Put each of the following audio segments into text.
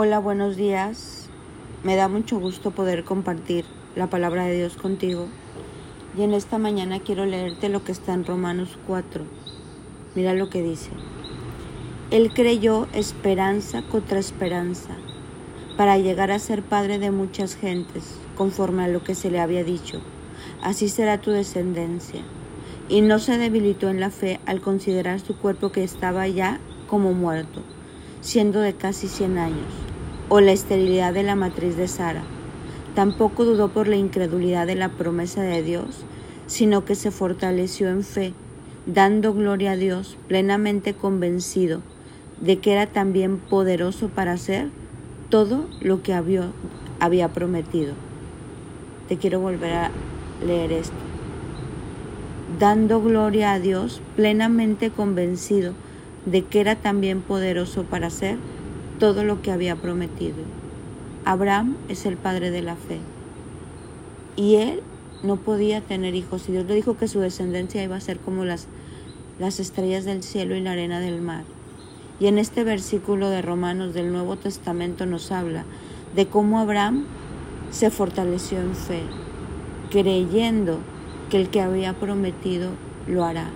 Hola, buenos días. Me da mucho gusto poder compartir la palabra de Dios contigo. Y en esta mañana quiero leerte lo que está en Romanos 4. Mira lo que dice. Él creyó esperanza contra esperanza para llegar a ser padre de muchas gentes, conforme a lo que se le había dicho. Así será tu descendencia. Y no se debilitó en la fe al considerar su cuerpo que estaba ya como muerto, siendo de casi 100 años o la esterilidad de la matriz de Sara. Tampoco dudó por la incredulidad de la promesa de Dios, sino que se fortaleció en fe, dando gloria a Dios, plenamente convencido de que era también poderoso para hacer todo lo que había, prometido. Te quiero volver a leer esto. Dando gloria a Dios, plenamente convencido de que era también poderoso para hacer todo lo que había prometido. Abraham es el padre de la fe. Y él no podía tener hijos. Y Dios le dijo que su descendencia iba a ser como las, las estrellas del cielo y la arena del mar. Y en este versículo de Romanos del Nuevo Testamento nos habla de cómo Abraham se fortaleció en fe, creyendo que el que había prometido lo hará.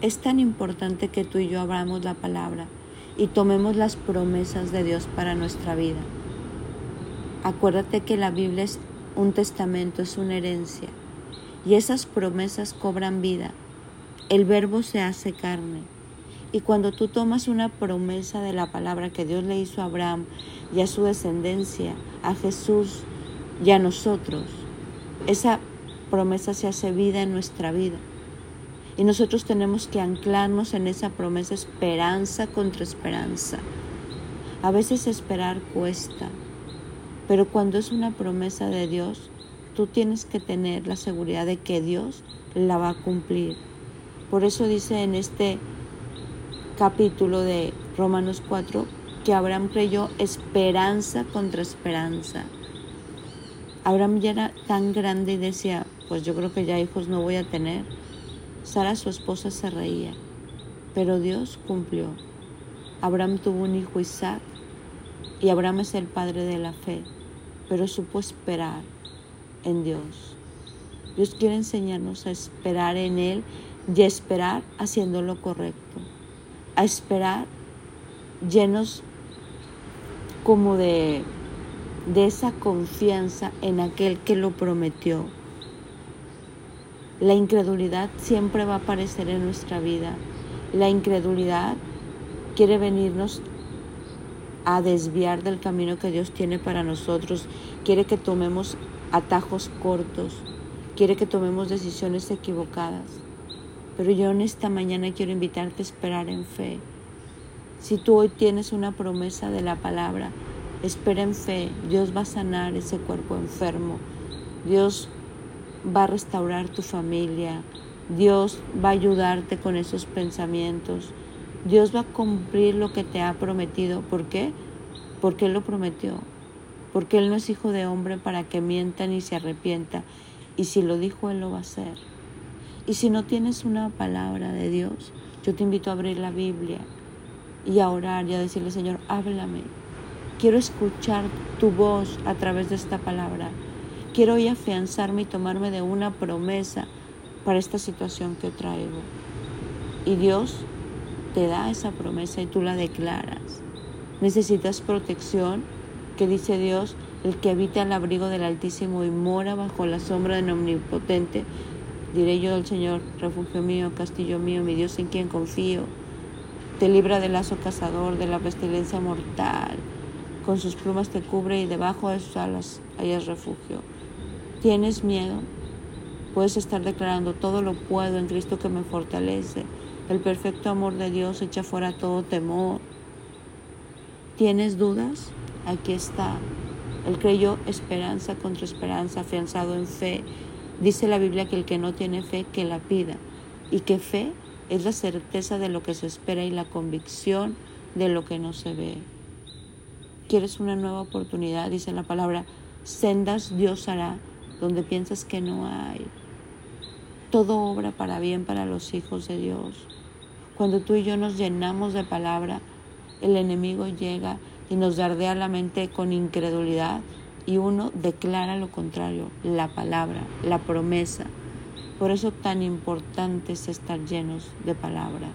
Es tan importante que tú y yo abramos la palabra y tomemos las promesas de Dios para nuestra vida. Acuérdate que la Biblia es un testamento, es una herencia, y esas promesas cobran vida. El verbo se hace carne. Y cuando tú tomas una promesa de la palabra que Dios le hizo a Abraham y a su descendencia, a Jesús y a nosotros, esa promesa se hace vida en nuestra vida. Y nosotros tenemos que anclarnos en esa promesa esperanza contra esperanza. A veces esperar cuesta, pero cuando es una promesa de Dios, tú tienes que tener la seguridad de que Dios la va a cumplir. Por eso dice en este capítulo de Romanos 4 que Abraham creyó esperanza contra esperanza. Abraham ya era tan grande y decía, pues yo creo que ya hijos no voy a tener Sara, su esposa, se reía, pero Dios cumplió. Abraham tuvo un hijo Isaac y Abraham es el padre de la fe, pero supo esperar en Dios. Dios quiere enseñarnos a esperar en Él y a esperar haciendo lo correcto, a esperar llenos como de, de esa confianza en aquel que lo prometió la incredulidad siempre va a aparecer en nuestra vida. La incredulidad quiere venirnos a desviar del camino que Dios tiene para nosotros. Quiere que tomemos atajos cortos. Quiere que tomemos decisiones equivocadas. Pero yo en esta mañana quiero invitarte a esperar en fe. Si tú hoy tienes una promesa de la palabra, espera en fe. Dios va a sanar ese cuerpo enfermo. Dios va a restaurar tu familia, Dios va a ayudarte con esos pensamientos, Dios va a cumplir lo que te ha prometido. ¿Por qué? Porque Él lo prometió, porque Él no es hijo de hombre para que mienta ni se arrepienta, y si lo dijo, Él lo va a hacer. Y si no tienes una palabra de Dios, yo te invito a abrir la Biblia y a orar y a decirle, Señor, háblame. Quiero escuchar tu voz a través de esta palabra. Quiero hoy afianzarme y tomarme de una promesa para esta situación que traigo. Y Dios te da esa promesa y tú la declaras. Necesitas protección, que dice Dios, el que habita al abrigo del Altísimo y mora bajo la sombra del Omnipotente. Diré yo al Señor, refugio mío, castillo mío, mi Dios en quien confío. Te libra del lazo cazador, de la pestilencia mortal. Con sus plumas te cubre y debajo de sus alas hayas refugio. ¿Tienes miedo? Puedes estar declarando todo lo puedo en Cristo que me fortalece. El perfecto amor de Dios echa fuera todo temor. ¿Tienes dudas? Aquí está. Él creyó esperanza contra esperanza, afianzado en fe. Dice la Biblia que el que no tiene fe, que la pida. Y que fe es la certeza de lo que se espera y la convicción de lo que no se ve. ¿Quieres una nueva oportunidad? Dice la palabra, sendas Dios hará donde piensas que no hay. Todo obra para bien para los hijos de Dios. Cuando tú y yo nos llenamos de palabra, el enemigo llega y nos dardea la mente con incredulidad y uno declara lo contrario, la palabra, la promesa. Por eso tan importante es estar llenos de palabra.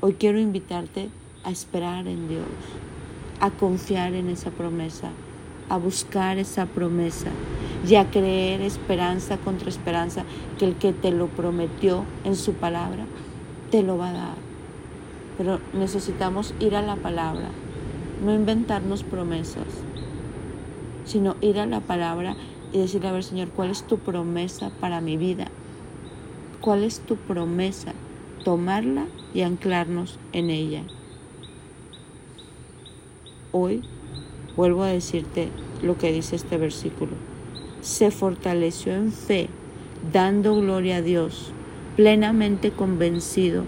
Hoy quiero invitarte a esperar en Dios, a confiar en esa promesa, a buscar esa promesa y a creer esperanza contra esperanza que el que te lo prometió en su palabra te lo va a dar. Pero necesitamos ir a la palabra, no inventarnos promesas, sino ir a la palabra y decirle, a ver Señor, ¿cuál es tu promesa para mi vida? ¿Cuál es tu promesa? Tomarla y anclarnos en ella. Hoy vuelvo a decirte lo que dice este versículo. Se fortaleció en fe, dando gloria a Dios, plenamente convencido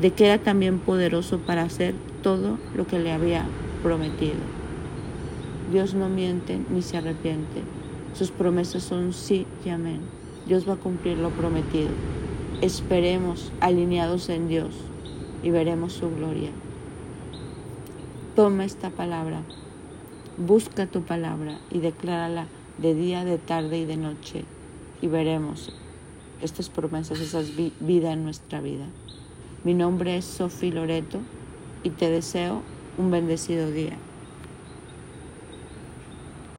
de que era también poderoso para hacer todo lo que le había prometido. Dios no miente ni se arrepiente. Sus promesas son sí y amén. Dios va a cumplir lo prometido. Esperemos alineados en Dios y veremos su gloria. Toma esta palabra, busca tu palabra y declárala de día, de tarde y de noche y veremos estas promesas, esas vida en nuestra vida. Mi nombre es Sofi Loreto y te deseo un bendecido día.